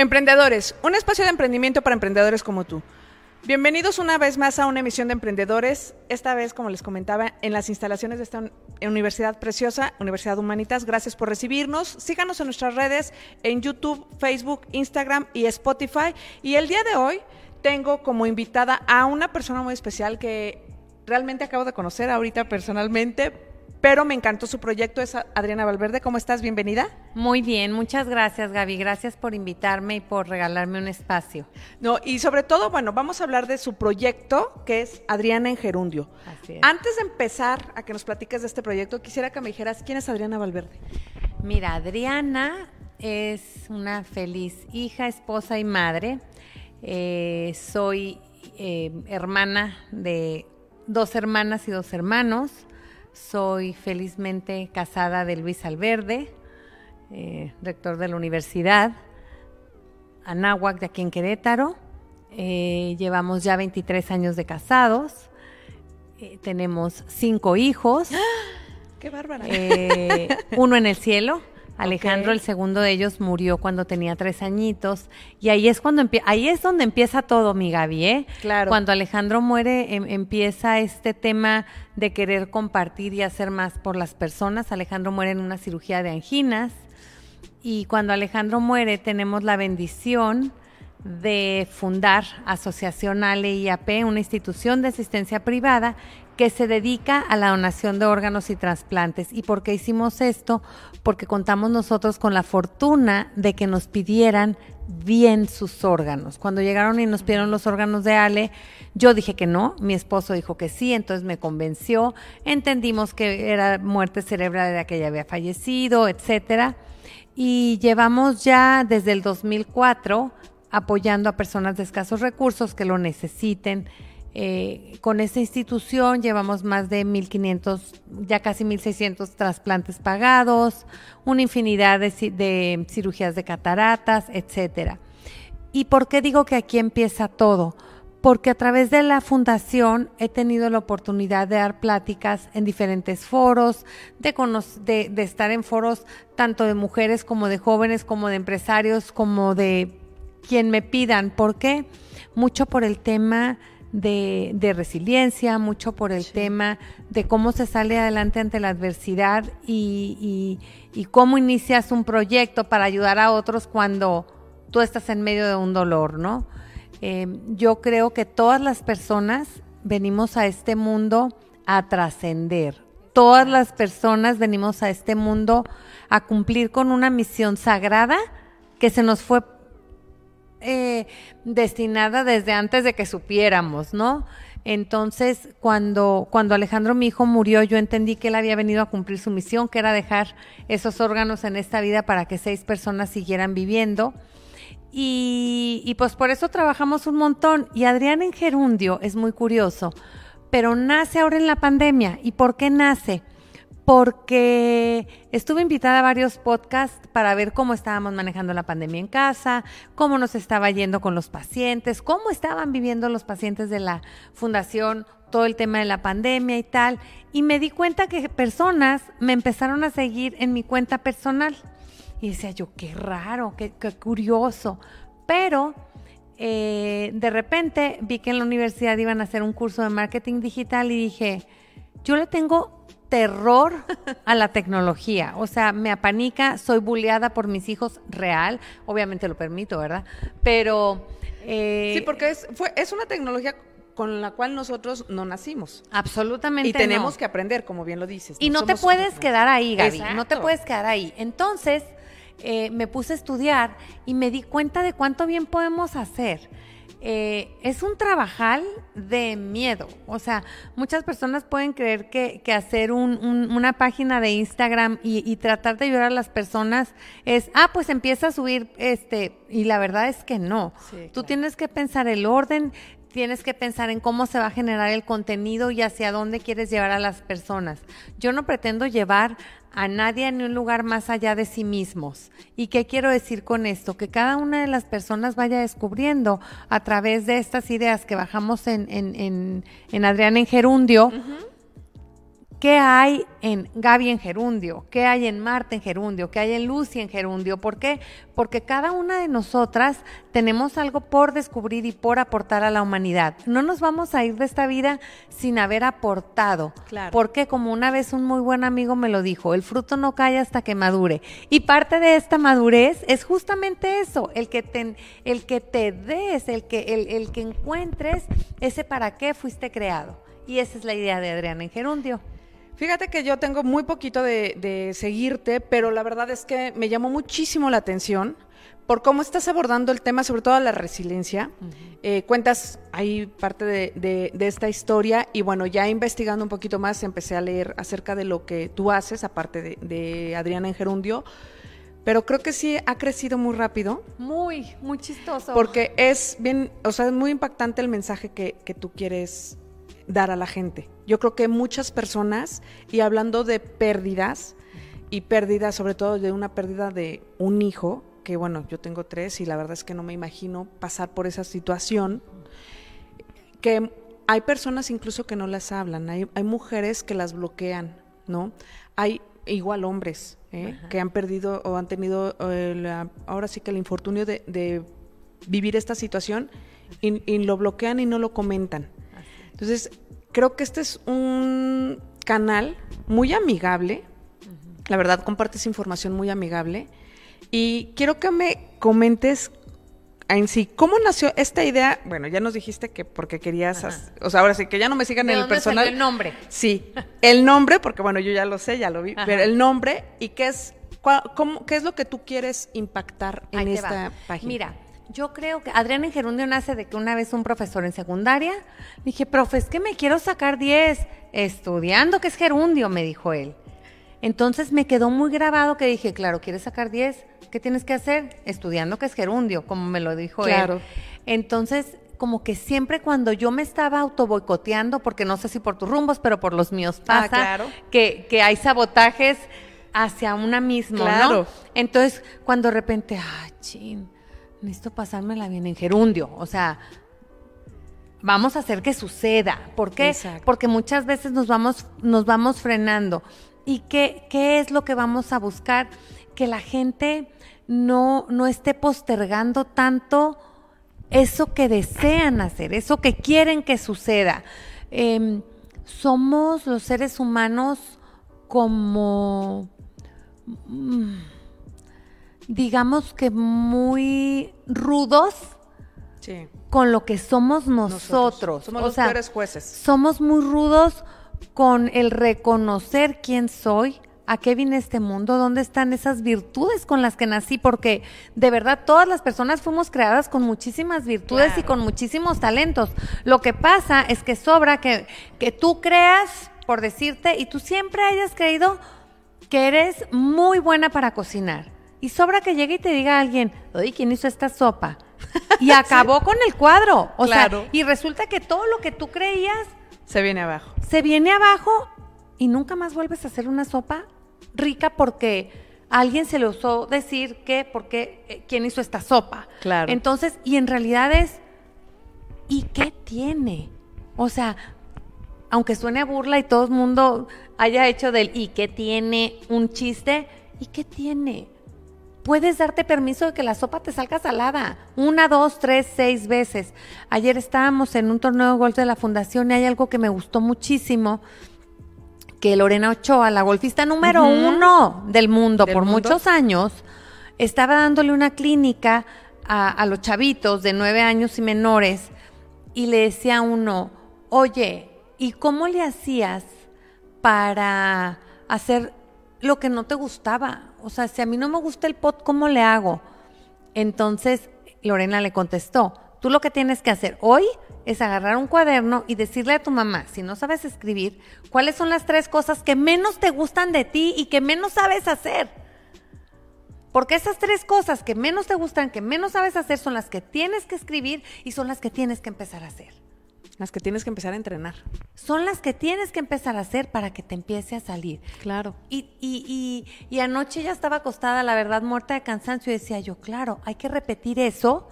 Emprendedores, un espacio de emprendimiento para emprendedores como tú. Bienvenidos una vez más a una emisión de Emprendedores, esta vez, como les comentaba, en las instalaciones de esta universidad preciosa, Universidad Humanitas. Gracias por recibirnos. Síganos en nuestras redes, en YouTube, Facebook, Instagram y Spotify. Y el día de hoy tengo como invitada a una persona muy especial que realmente acabo de conocer ahorita personalmente, pero me encantó su proyecto. Es Adriana Valverde. ¿Cómo estás? Bienvenida. Muy bien, muchas gracias Gaby. Gracias por invitarme y por regalarme un espacio. No, y sobre todo, bueno, vamos a hablar de su proyecto que es Adriana en Gerundio. Así es. Antes de empezar a que nos platiques de este proyecto, quisiera que me dijeras quién es Adriana Valverde. Mira, Adriana es una feliz hija, esposa y madre. Eh, soy eh, hermana de dos hermanas y dos hermanos. Soy felizmente casada de Luis Alverde, eh, rector de la universidad, Anáhuac de aquí en Querétaro. Eh, llevamos ya 23 años de casados. Eh, tenemos cinco hijos. ¡Qué bárbara! Uno en el cielo. Alejandro, el segundo de ellos, murió cuando tenía tres añitos. Y ahí es cuando ahí es donde empieza todo, mi Gaby, ¿eh? Claro. Cuando Alejandro muere, em- empieza este tema de querer compartir y hacer más por las personas. Alejandro muere en una cirugía de anginas. Y cuando Alejandro muere, tenemos la bendición de fundar Asociación Ale IAP, una institución de asistencia privada que se dedica a la donación de órganos y trasplantes. ¿Y por qué hicimos esto? Porque contamos nosotros con la fortuna de que nos pidieran bien sus órganos. Cuando llegaron y nos pidieron los órganos de Ale, yo dije que no, mi esposo dijo que sí, entonces me convenció, entendimos que era muerte cerebral de que ella había fallecido, etcétera. Y llevamos ya desde el 2004 apoyando a personas de escasos recursos que lo necesiten. Eh, con esta institución llevamos más de 1.500, ya casi 1.600 trasplantes pagados, una infinidad de, ci- de cirugías de cataratas, etcétera. ¿Y por qué digo que aquí empieza todo? Porque a través de la fundación he tenido la oportunidad de dar pláticas en diferentes foros, de, de estar en foros tanto de mujeres como de jóvenes, como de empresarios, como de quien me pidan. ¿Por qué? Mucho por el tema de, de resiliencia, mucho por el tema de cómo se sale adelante ante la adversidad y, y- y cómo inicias un proyecto para ayudar a otros cuando tú estás en medio de un dolor, ¿no? Eh, yo creo que todas las personas venimos a este mundo a trascender. Todas las personas venimos a este mundo a cumplir con una misión sagrada que se nos fue eh, destinada desde antes de que supiéramos, ¿no? Entonces, cuando, cuando Alejandro, mi hijo, murió, yo entendí que él había venido a cumplir su misión, que era dejar esos órganos en esta vida para que seis personas siguieran viviendo. Y, y pues por eso trabajamos un montón. Y Adrián en Gerundio es muy curioso, pero nace ahora en la pandemia. ¿Y por qué nace? Porque estuve invitada a varios podcasts para ver cómo estábamos manejando la pandemia en casa, cómo nos estaba yendo con los pacientes, cómo estaban viviendo los pacientes de la fundación todo el tema de la pandemia y tal. Y me di cuenta que personas me empezaron a seguir en mi cuenta personal Y decía yo, qué raro, qué, curioso. Pero eh, de repente vi que en la universidad iban a hacer un curso de marketing digital y dije, yo le tengo terror a la tecnología, o sea, me apanica, soy bulleada por mis hijos real, obviamente lo permito, ¿verdad? Pero... Eh, sí, porque es, fue, es una tecnología con la cual nosotros no nacimos. Absolutamente. Y tenemos que aprender, como bien lo dices. Y no, te puedes quedar ahí, Gaby. No te puedes quedar ahí. Entonces, eh, me puse a estudiar y me di cuenta de cuánto bien podemos hacer. Eh, es un trabajal de miedo. O sea, muchas personas pueden creer que, hacer una página de Instagram y, tratar de ayudar a las personas es, ah, pues empieza a subir este, y la verdad es que no. Tú tienes que pensar el orden, tienes que pensar en cómo se va a generar el contenido y hacia dónde quieres llevar a las personas. Yo no pretendo llevar a nadie en un lugar más allá de sí mismos. ¿Y qué quiero decir con esto? Que cada una de las personas vaya descubriendo a través de estas ideas que bajamos en, en, en, en Adrián en Gerundio, ¿Qué hay en Gaby en Gerundio? ¿Qué hay en Marta en Gerundio? ¿Qué hay en Lucy en Gerundio? ¿Por qué? Porque cada una de nosotras tenemos algo por descubrir y por aportar a la humanidad. No nos vamos a ir de esta vida sin haber aportado. Claro. Porque como una vez un muy buen amigo me lo dijo, el fruto no cae hasta que madure. Y parte de esta madurez es justamente eso, el que te, el que te des, el que, el, el que encuentres ese para qué fuiste creado. Y esa es la idea de Adriana en Gerundio. Fíjate que yo tengo muy poquito de, seguirte, pero la verdad es que me llamó muchísimo la atención por cómo estás abordando el tema, sobre todo la resiliencia. Eh, cuentas ahí parte de, esta historia y bueno, ya investigando un poquito más empecé a leer acerca de lo que tú haces, aparte de, Adriana en Gerundio. Pero creo que sí ha crecido muy rápido. Muy, muy chistoso. Porque es bien, o sea, es muy impactante el mensaje que, que tú quieres dar a la gente. Yo creo que muchas personas, y hablando de pérdidas, y pérdidas sobre todo de una pérdida de un hijo, que bueno, yo tengo tres y la verdad es que no me imagino pasar por esa situación, que hay personas incluso que no las hablan, hay, hay mujeres que las bloquean, ¿no? Hay igual hombres ¿eh? que han perdido o han tenido eh, ahora sí que el infortunio de, vivir esta situación y, lo bloquean y no lo comentan. Entonces, creo que este es un canal muy amigable. La verdad, compartes información muy amigable. Y quiero que me comentes en sí, ¿cómo nació esta idea? Bueno, ya nos dijiste que porque querías, o sea, ahora sí, que ya no me sigan en el personal. el nombre? Sí, el nombre, porque bueno, yo ya lo sé, ya lo vi, pero el nombre y qué es, cómo, qué es lo que tú quieres impactar en esta página. Mira, yo creo que Adriana en Gerundio nace de que una vez un profesor en secundaria, dije, profe, es que me quiero sacar 10 estudiando que es gerundio, me dijo él. Entonces me quedó muy grabado que dije, claro, ¿quieres sacar 10? ¿Qué tienes que hacer? Estudiando que es gerundio, como me lo dijo claro. él. Entonces, como que siempre cuando yo me estaba auto boicoteando, porque no sé si por tus rumbos, pero por los míos ah, pasa, que, que hay sabotajes hacia una misma, claro. ¿no? Entonces, cuando de repente, ah, chin necesito pasármela bien en gerundio, o sea, vamos a hacer que suceda. ¿Por qué? Porque muchas veces nos vamos, nos vamos frenando. ¿Y qué, qué es lo que vamos a buscar? Que la gente no, no esté postergando tanto eso que desean hacer, eso que quieren que suceda. Em, somos los seres humanos como... Mm, digamos que muy rudos con lo que somos nosotros. Somos los peores jueces. Somos muy rudos con el reconocer quién soy, a qué vine este mundo, dónde están esas virtudes con las que nací, porque de verdad todas las personas fuimos creadas con muchísimas virtudes y con muchísimos talentos. Lo que pasa es que sobra que, que tú creas, por decirte, y tú siempre hayas creído que eres muy buena para cocinar y sobra que llegue y te diga alguien, oye, ¿quién hizo esta sopa? Y acabó con el cuadro. O sea, y resulta que todo lo que tú creías... Se viene abajo. Se viene abajo y nunca más vuelves a hacer una sopa rica porque alguien se le usó decir que, porque, eh, ¿quién hizo esta sopa? Claro. Entonces, y en realidad es, ¿y qué tiene? O sea, aunque suene a burla y todo el mundo haya hecho del ¿y qué tiene? un chiste, ¿y qué tiene? Puedes darte permiso de que la sopa te salga salada. Una, dos, tres, seis veces. Ayer estábamos en un torneo de golf de la fundación y hay algo que me gustó muchísimo, que Lorena Ochoa, la golfista número uno del mundo por muchos años, estaba dándole una clínica a, a, los chavitos de nueve años y menores y le decía a uno, oye, ¿y cómo le hacías para hacer lo que no te gustaba? O sea, si a mí no me gusta el pot, ¿cómo le hago? Entonces Lorena le contestó, tú lo que tienes que hacer hoy es agarrar un cuaderno y decirle a tu mamá, si no sabes escribir, cuáles son las tres cosas que menos te gustan de ti y que menos sabes hacer. Porque esas tres cosas que menos te gustan, que menos sabes hacer, son las que tienes que escribir y son las que tienes que empezar a hacer. Las que tienes que empezar a entrenar. Son las que tienes que empezar a hacer para que te empiece a salir. Claro. Y, y, y, y anoche ya estaba acostada, la verdad, muerta de cansancio y decía yo, claro, hay que repetir eso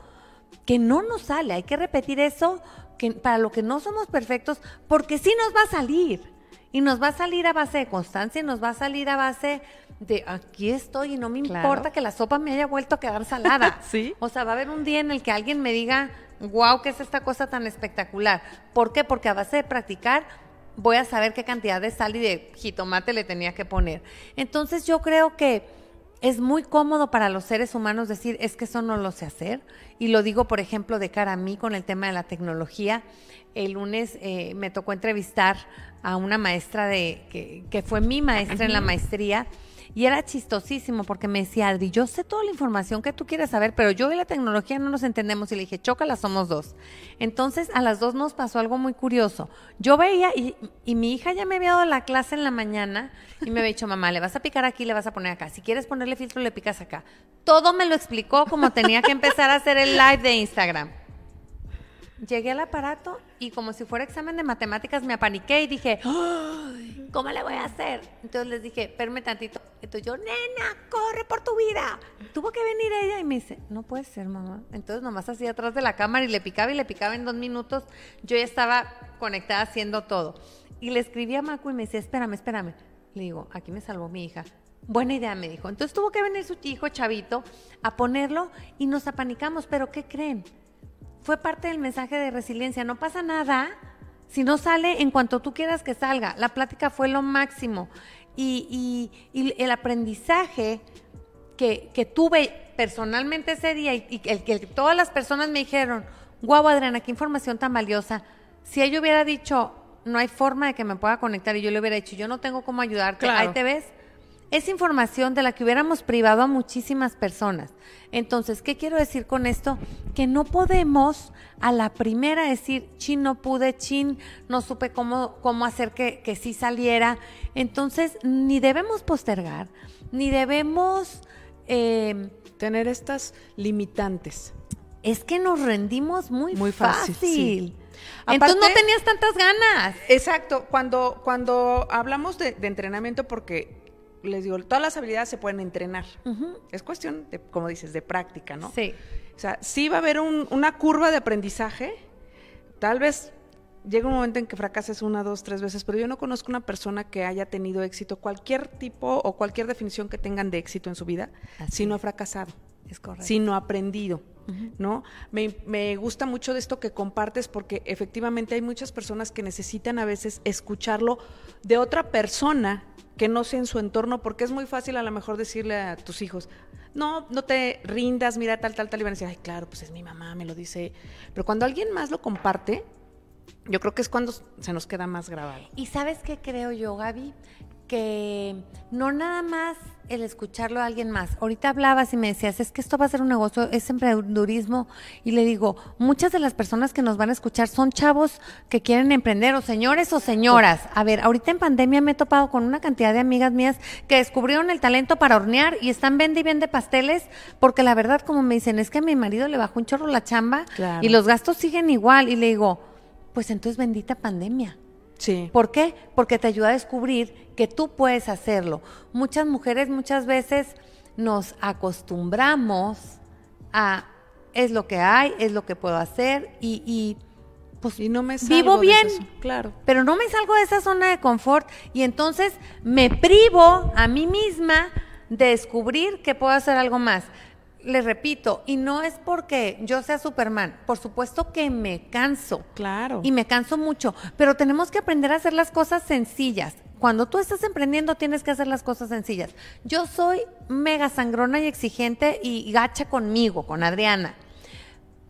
que no nos sale, hay que repetir eso que para lo que no somos perfectos, porque sí nos va a salir. Y nos va a salir a base de constancia, y nos va a salir a base de aquí estoy y no me Claro. importa que la sopa me haya vuelto a quedar salada. Sí. O sea, va a haber un día en el que alguien me diga, wow, ¿qué es esta cosa tan espectacular? ¿Por qué? Porque a base de practicar voy a saber qué cantidad de sal y de jitomate le tenía que poner. Entonces yo creo que es muy cómodo para los seres humanos decir, es que eso no lo sé hacer. Y lo digo, por ejemplo, de cara a mí con el tema de la tecnología. El lunes eh, me tocó entrevistar a una maestra de que, que fue mi maestra en la maestría. Y era chistosísimo porque me decía, Adri, yo sé toda la información que tú quieres saber, pero yo y la tecnología no nos entendemos. Y le dije, chócala, somos dos. Entonces, a las dos nos pasó algo muy curioso. Yo veía, y, y mi hija ya me había dado la clase en la mañana, y me había dicho, mamá, le vas a picar aquí, le vas a poner acá. Si quieres ponerle filtro, le picas acá. Todo me lo explicó como tenía que empezar a hacer el live de Instagram. Llegué al aparato y como si fuera examen de matemáticas me apaniqué y dije, "Ay, ¿cómo le voy a hacer? Entonces les dije, espérame tantito. Entonces yo, nena, corre por tu vida. Tuvo que venir ella y me dice, no puede ser, mamá. Entonces nomás así atrás de la cámara y le picaba y le picaba en dos minutos. Yo ya estaba conectada haciendo todo. Y le escribí a Macu y me decía, espérame, espérame. Le digo, aquí me salvó mi hija. Buena idea, me dijo. Entonces tuvo que venir su hijo chavito a ponerlo y nos apanicamos. Pero ¿qué creen? Fue parte del mensaje de resiliencia. No pasa nada si no sale en cuanto tú quieras que salga. La plática fue lo máximo. Y, y- y el aprendizaje que, que tuve personalmente ese día y, y el que todas las personas me dijeron, guau Adriana, qué información tan valiosa. Si ella hubiera dicho, no hay forma de que me pueda conectar y yo le hubiera dicho, yo no tengo cómo ayudarte, Claro. ahí te ves. Es información de la que hubiéramos privado a muchísimas personas. Entonces, ¿qué quiero decir con esto? Que no podemos a la primera decir, chin, no pude, chin, no supe cómo, cómo hacer que, que sí saliera. Entonces, ni debemos postergar, ni debemos... eh, Tener estas limitantes. es que nos rendimos muy, Muy fácil. fácil, sí. Entonces no tenías tantas ganas. Exacto, cuando, cuando hablamos de, de entrenamiento, porque les digo, todas las habilidades se pueden entrenar. Es cuestión, de, como dices, de práctica, ¿no? Sí. O sea, sí va a haber un- una curva de aprendizaje. Tal vez llega un momento en que fracases una, dos, tres veces, pero yo no conozco una persona que haya tenido éxito, cualquier tipo o cualquier definición que tengan de éxito en su vida, Así si no ha fracasado, Es correcto. si no ha aprendido. ¿No? Me, me gusta mucho de esto que compartes porque efectivamente hay muchas personas que necesitan a veces escucharlo de otra persona que no sea en su entorno, porque es muy fácil a lo mejor decirle a tus hijos, no, no te rindas, mira tal, tal, tal, y van a decir, ay, claro, pues es mi mamá, me lo dice. Pero cuando alguien más lo comparte, yo creo que es cuando se nos queda más grabado. Y sabes qué creo yo, Gaby, que no nada más el escucharlo a alguien más. Ahorita hablabas y me decías, es que esto va a ser un negocio, es emprendedurismo. Y le digo, muchas de las personas que nos van a escuchar son chavos que quieren emprender, o señores o señoras. A ver, ahorita en pandemia me he topado con una cantidad de amigas mías que descubrieron el talento para hornear y están vende y vende pasteles, porque la verdad, como me dicen, es que a mi marido le bajó un chorro la chamba Claro. y los gastos siguen igual. Y le digo, pues entonces bendita pandemia. Sí. ¿Por qué? Porque te ayuda a descubrir que tú puedes hacerlo. Muchas mujeres muchas veces nos acostumbramos a es lo que hay, es lo que puedo hacer y, y, pues Y no me vivo salgo de bien, claro. pero no me salgo de esa zona de confort y entonces me privo a mí misma descubrir que puedo hacer algo más. Les repito, y no es porque yo sea Superman, por supuesto que me canso. Claro. Y me canso mucho, pero tenemos que aprender a hacer las cosas sencillas. Cuando tú estás emprendiendo tienes que hacer las cosas sencillas. Yo soy mega sangrona y exigente y gacha conmigo, con Adriana.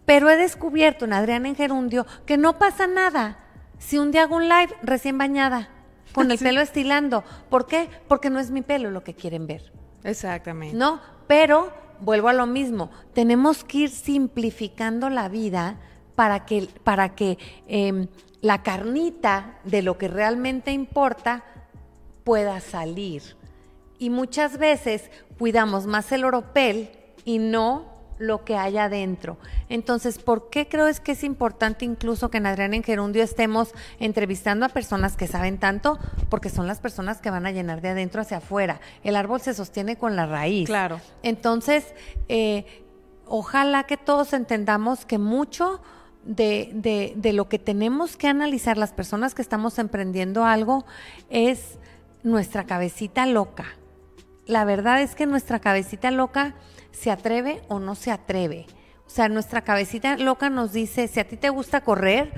Pero he descubierto en Adriana en Gerundio que no pasa nada si un día hago un live recién bañada, con el pelo estilando. ¿Por qué? Porque no es mi pelo lo que quieren ver. Exactamente. No, pero vuelvo a lo mismo. Tenemos que ir simplificando la vida para que, para que em, la carnita de lo que realmente importa pueda salir. Y muchas veces cuidamos más el oropel y no lo que hay adentro. Entonces, ¿por qué creo es que es importante incluso que en Adriana en Gerundio estemos entrevistando a personas que saben tanto? Porque son las personas que van a llenar de adentro hacia afuera. El árbol se sostiene con la raíz. Claro. Entonces, eh, ojalá que todos entendamos que mucho de, de, de lo que tenemos que analizar las personas que estamos emprendiendo algo es nuestra cabecita loca. La verdad es que nuestra cabecita loca se atreve o no se atreve. O sea, nuestra cabecita loca nos dice, si a ti te gusta correr,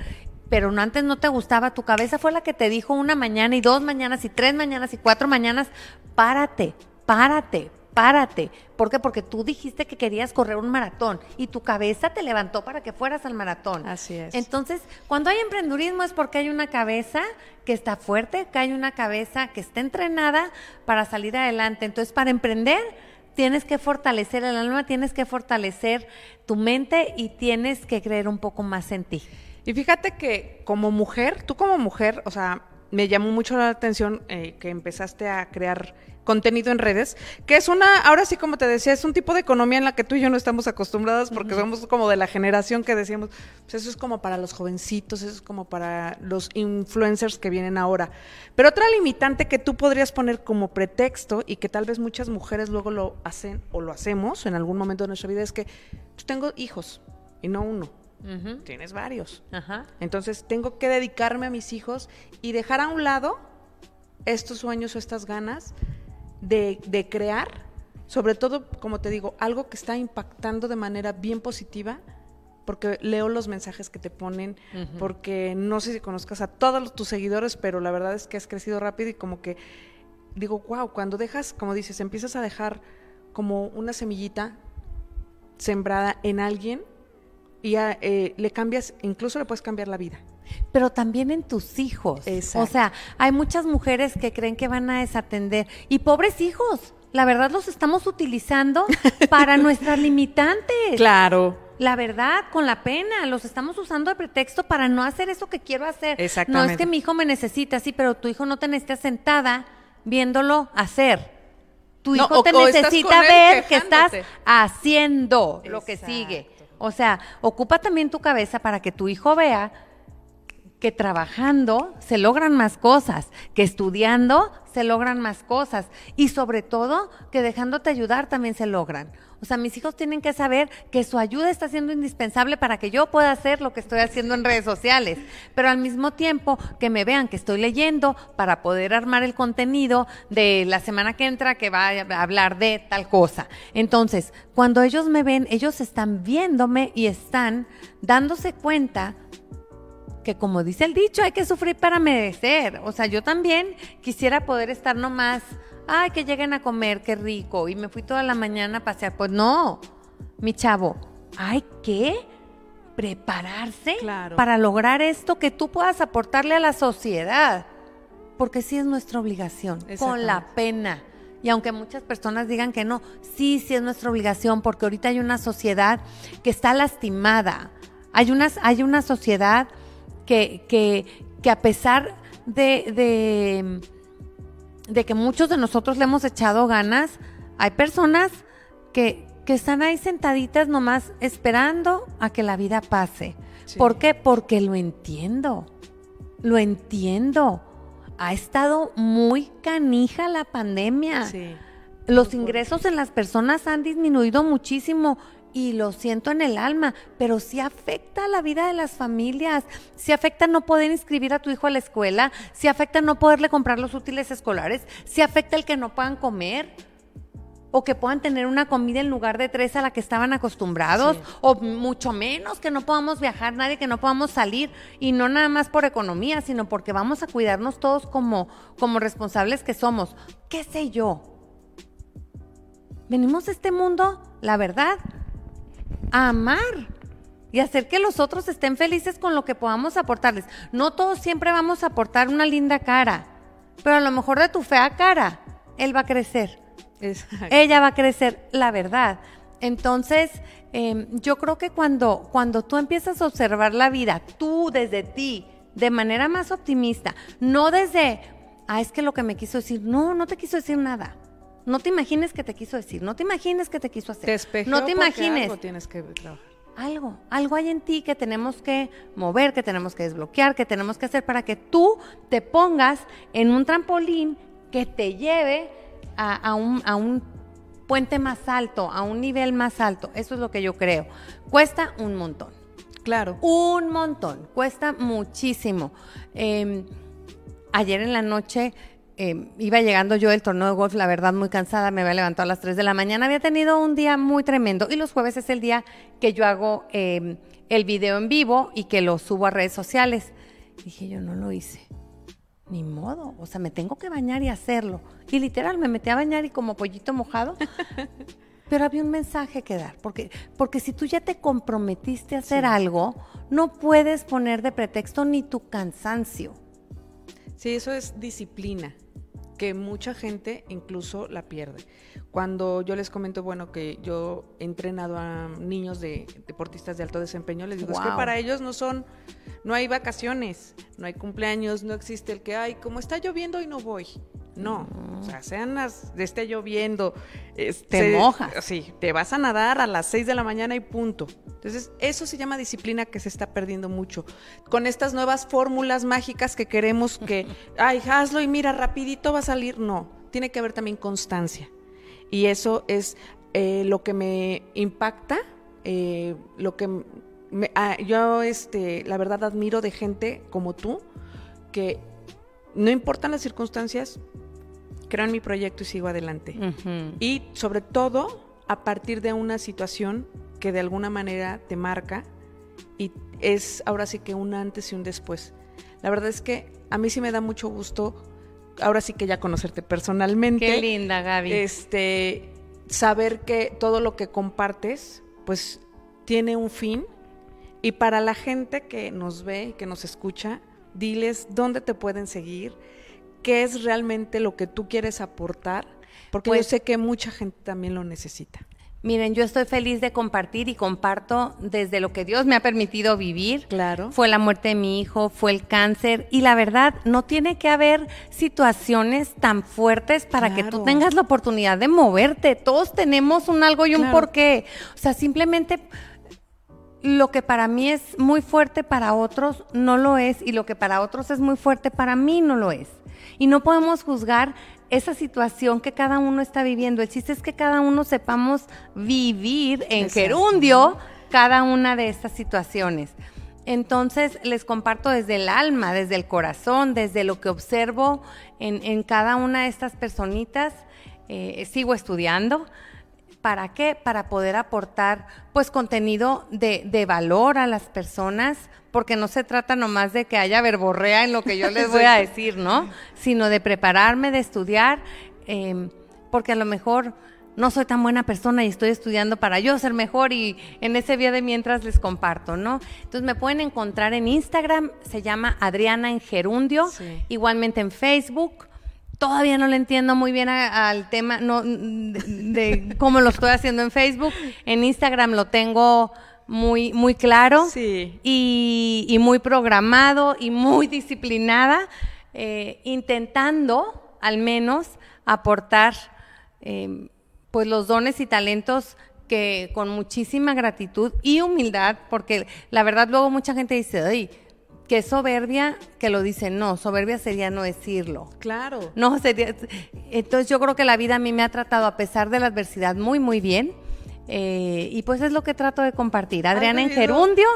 pero no, antes no te gustaba, tu cabeza fue la que te dijo una mañana y dos mañanas y tres mañanas y cuatro mañanas, párate, párate, párate. ¿Por qué? Porque tú dijiste que querías correr un maratón y tu cabeza te levantó para que fueras al maratón. Así es. Entonces, cuando hay emprendurismo es porque hay una cabeza que está fuerte, que hay una cabeza que está entrenada para salir adelante. Entonces, para emprender tienes que fortalecer el alma, tienes que fortalecer tu mente y tienes que creer un poco más en ti. Y fíjate que como mujer, tú como mujer, o sea, me llamó mucho la atención eh, que empezaste a crear contenido en redes, que es una, ahora sí como te decía, es un tipo de economía en la que tú y yo no estamos acostumbradas porque somos como de la generación que decíamos, pues eso es como para los jovencitos, eso es como para los influencers que vienen ahora. Pero otra limitante que tú podrías poner como pretexto y que tal vez muchas mujeres luego lo hacen o lo hacemos en algún momento de nuestra vida es que yo tengo hijos y no uno. Tienes varios. Ajá. Entonces tengo que dedicarme a mis hijos y dejar a un lado estos sueños o estas ganas de, de crear, sobre todo, como te digo, algo que está impactando de manera bien positiva, porque leo los mensajes que te ponen, porque no sé si conozcas a todos los- tus seguidores, pero la verdad es que has crecido rápido y como que digo, wow, cuando dejas, como dices, empiezas a dejar como una semillita sembrada en alguien y ya, eh, le cambias, incluso le puedes cambiar la vida. pero también en tus hijos. Exacto. O sea, hay muchas mujeres que creen que van a desatender. Y pobres hijos, la verdad los estamos utilizando para nuestras limitantes. Claro. La verdad, con la pena, los estamos usando de pretexto para no hacer eso que quiero hacer. No Exactamente. es que mi hijo me necesita, sí, pero tu hijo no te necesita sentada viéndolo hacer. Tu No, hijo o- te necesita ver que estás haciendo lo que sigue. O sea, ocupa también tu cabeza para que tu hijo vea que trabajando se logran más cosas, que estudiando se logran más cosas y sobre todo que dejándote ayudar también se logran. O sea, mis hijos tienen que saber que su ayuda está siendo indispensable para que yo pueda hacer lo que estoy haciendo en redes sociales, pero al mismo tiempo que me vean que estoy leyendo para poder armar el contenido de la semana que entra que va a hablar de tal cosa. Entonces, cuando ellos me ven, ellos están viéndome y están dándose cuenta que como dice el dicho, hay que sufrir para merecer. O sea, yo también quisiera poder estar nomás, ay, que lleguen a comer, qué rico, y me fui toda la mañana a pasear. Pues no, mi chavo, hay que prepararse Claro. para lograr esto que tú puedas aportarle a la sociedad. Porque sí es nuestra obligación, con la pena. Y aunque muchas personas digan que no, sí, sí es nuestra obligación, porque ahorita hay una sociedad que está lastimada. Hay, unas, hay una sociedad que, que, que a pesar de, de, de que muchos de nosotros le hemos echado ganas, hay personas que, que están ahí sentaditas nomás esperando a que la vida pase. Sí. ¿Por qué? Porque lo entiendo. Lo entiendo. Ha estado muy canija la pandemia. Sí. Los ingresos en las personas han disminuido muchísimo y lo siento en el alma, pero sí afecta a la vida de las familias, sí afecta no poder inscribir a tu hijo a la escuela, sí afecta no poderle comprar los útiles escolares, sí afecta el que no puedan comer. o que puedan tener una comida en lugar de tres a la que estaban acostumbrados, o mucho menos que no podamos viajar nadie, que no podamos salir, y no nada más por economía, sino porque vamos a cuidarnos todos como, como responsables que somos. ¿Qué sé yo? Venimos a este mundo, la verdad, a amar y hacer que los otros estén felices con lo que podamos aportarles. No todos siempre vamos a aportar una linda cara, pero a lo mejor de tu fea cara, él va a crecer. Ella va a crecer, la verdad. Entonces, em, yo creo que cuando, cuando tú empiezas a observar la vida, tú desde ti, de manera más optimista, no desde, ah, es que lo que me quiso decir, no, no te quiso decir nada. No te imagines que te quiso decir, no te imagines que te quiso hacer. Te no te imagines. Algo tienes que trabajar. Algo, algo hay en ti que tenemos que mover, que tenemos que desbloquear, que tenemos que hacer para que tú te pongas en un trampolín que te lleve a, un, a un puente más alto, a un nivel más alto. Eso es lo que yo creo. Cuesta un montón. Claro. Un montón. Cuesta muchísimo. Em, ayer en la noche em, iba llegando yo del torneo de golf, la verdad muy cansada, me había levantado a las 3 de la mañana, había tenido un día muy tremendo y los jueves es el día que yo hago em, el video en vivo y que lo subo a redes sociales. Dije, yo no lo hice ni modo, o sea, me tengo que bañar y hacerlo. Y literal, me metí a bañar y como pollito mojado. Pero había un mensaje que dar, porque, porque si tú ya te comprometiste a hacer algo, no puedes poner de pretexto ni tu cansancio. Sí, eso es disciplina, que mucha gente incluso la pierde. Cuando yo les comento, bueno, que yo he entrenado a niños de deportistas de alto desempeño, les digo, es que para ellos no son, no hay vacaciones, no hay cumpleaños, no existe el que, ay, como está lloviendo y no voy. No, o sea, sean las, esté lloviendo. te mojas. Sí, te vas a nadar a las 6 de la mañana y punto. Entonces, eso se llama disciplina que se está perdiendo mucho. Con estas nuevas fórmulas mágicas que queremos que, ay, hazlo y mira, rapidito va a salir. No, tiene que haber también constancia. Y eso es eh, lo que me impacta, eh, lo que me, ah, yo, este, la verdad, admiro de gente como tú, que no importan las circunstancias, creo en mi proyecto y sigo adelante. Y sobre todo, a partir de una situación que de alguna manera te marca y es ahora sí que un antes y un después. La verdad es que a mí sí me da mucho gusto ahora sí que ya conocerte personalmente. Qué linda, Gaby. Este, saber que todo lo que compartes, pues tiene un fin. Y para la gente que nos ve, que nos escucha, diles dónde te pueden seguir, qué es realmente lo que tú quieres aportar, porque yo pues sé que mucha gente también lo necesita. Miren, yo estoy feliz de compartir y comparto desde lo que Dios me ha permitido vivir. Claro. Fue la muerte de mi hijo, fue el cáncer y la verdad, no tiene que haber situaciones tan fuertes para que tú tengas la oportunidad de moverte. Todos tenemos un algo y un porqué. O sea, simplemente lo que para mí es muy fuerte para otros no lo es y lo que para otros es muy fuerte para mí no lo es. Y no podemos juzgar esa situación que cada uno está viviendo. El chiste es que cada uno sepamos vivir en gerundio cada una de estas situaciones. Entonces les comparto desde el alma, desde el corazón, desde lo que observo en, cada una de estas personitas. Eh, sigo estudiando. ¿Para qué? Para poder aportar pues contenido de, de, valor a las personas, porque no se trata nomás de que haya verborrea en lo que yo les voy a decir, ¿no? Sino de prepararme, de estudiar, em, porque a lo mejor no soy tan buena persona y estoy estudiando para yo ser mejor y en ese día de mientras les comparto, ¿no? Entonces me pueden encontrar en Instagram, se llama Adriana en Gerundio, igualmente en Facebook. Todavía no le entiendo muy bien al tema no, de, cómo lo estoy haciendo en Facebook. En Instagram lo tengo muy, muy claro y, muy programado y muy disciplinada, eh, intentando al menos aportar em, pues los dones y talentos que con muchísima gratitud y humildad, porque la verdad luego mucha gente dice, ay, qué soberbia que lo dice, no, soberbia sería no decirlo. Claro. No sería, entonces yo creo que la vida a mí me ha tratado a pesar de la adversidad muy, muy bien Eh, y pues es lo que trato de compartir. Adriana en. Gerundio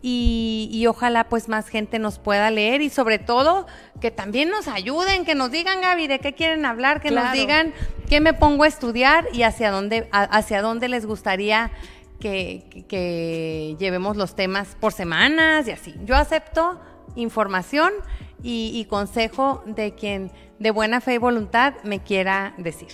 y, y ojalá pues más gente nos pueda leer y sobre todo que también nos ayuden, que nos digan Gaby de qué quieren hablar, que nos digan qué me pongo a estudiar y hacia dónde, a- hacia dónde les gustaría que, que- que llevemos los temas por semanas y así. Yo acepto información y, y consejo de quien de buena fe y voluntad me quiera decir.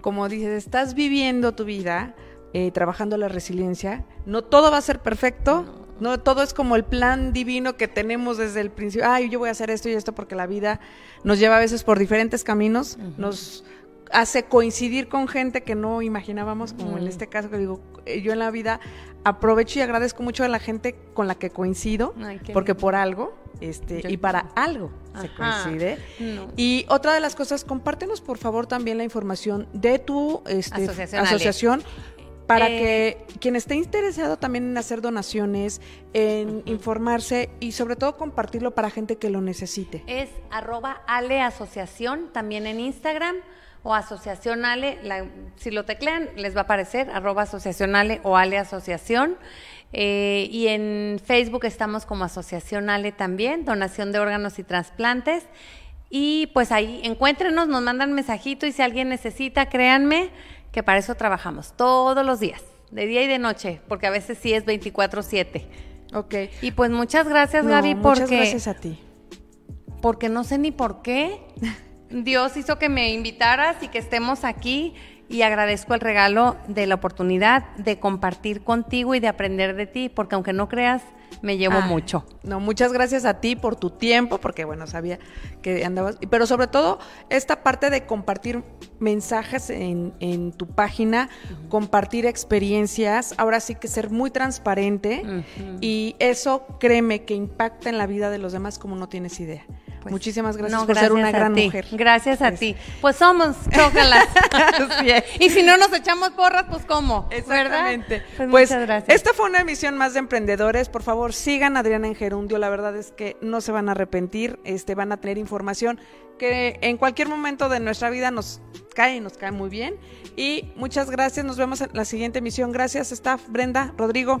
Como dices, estás viviendo tu vida, eh, trabajando la resiliencia. No todo va a ser perfecto. No. todo es como el plan divino que tenemos desde el principio. Ay, yo voy a hacer esto y esto porque la vida nos lleva a veces por diferentes caminos. Nos hace coincidir con gente que no imaginábamos, como en este caso que digo, eh, yo en la vida aprovecho y agradezco mucho a la gente con la que coincido, Ay, porque lindo. por algo, este, Yo- y para algo se coincide. No. Y otra de las cosas, compártenos por favor también la información de tu este, Asociación para Eh, que quien esté interesado también en hacer donaciones, en informarse y sobre todo compartirlo para gente que lo necesite. Es arroba Ale Asociación, también en Instagram, o Asociación Ale, la- si lo teclean les va a aparecer, arroba Asociación Ale o Ale Asociación. Eh, y en Facebook estamos como Asociación Ale también, donación de órganos y trasplantes. Y pues ahí encuéntrenos, nos mandan mensajito y si alguien necesita, créanme que para eso trabajamos todos los días, de día y de noche, porque a veces sí es 24/7. Ok. Y pues muchas gracias No, Gaby porque muchas gracias a ti. porque no sé ni por qué. Dios hizo que me invitaras y que estemos aquí y agradezco el regalo de la oportunidad de compartir contigo y de aprender de ti, porque aunque no creas, me llevo mucho. No, muchas gracias a ti por tu tiempo, porque bueno, sabía que andabas, pero sobre todo esta parte de compartir mensajes en, en tu página, compartir experiencias, ahora sí que ser muy transparente y eso créeme que impacta en la vida de los demás como no tienes idea. Pues, Muchísimas gracias no, por ser una a gran ti. mujer. Gracias a Pues, ti. Pues somos, chócalas. Y si no nos echamos porras, pues cómo. Exactamente. ¿Verdad? Pues, Pues, muchas gracias. esta fue una emisión más de emprendedores. Por favor, sigan a Adriana en Gerundio. La verdad es que no se van a arrepentir. Este, van a tener información que en cualquier momento de nuestra vida nos cae y nos cae muy bien. Y muchas gracias. Nos vemos en la siguiente emisión. Gracias, staff. Brenda, Rodrigo.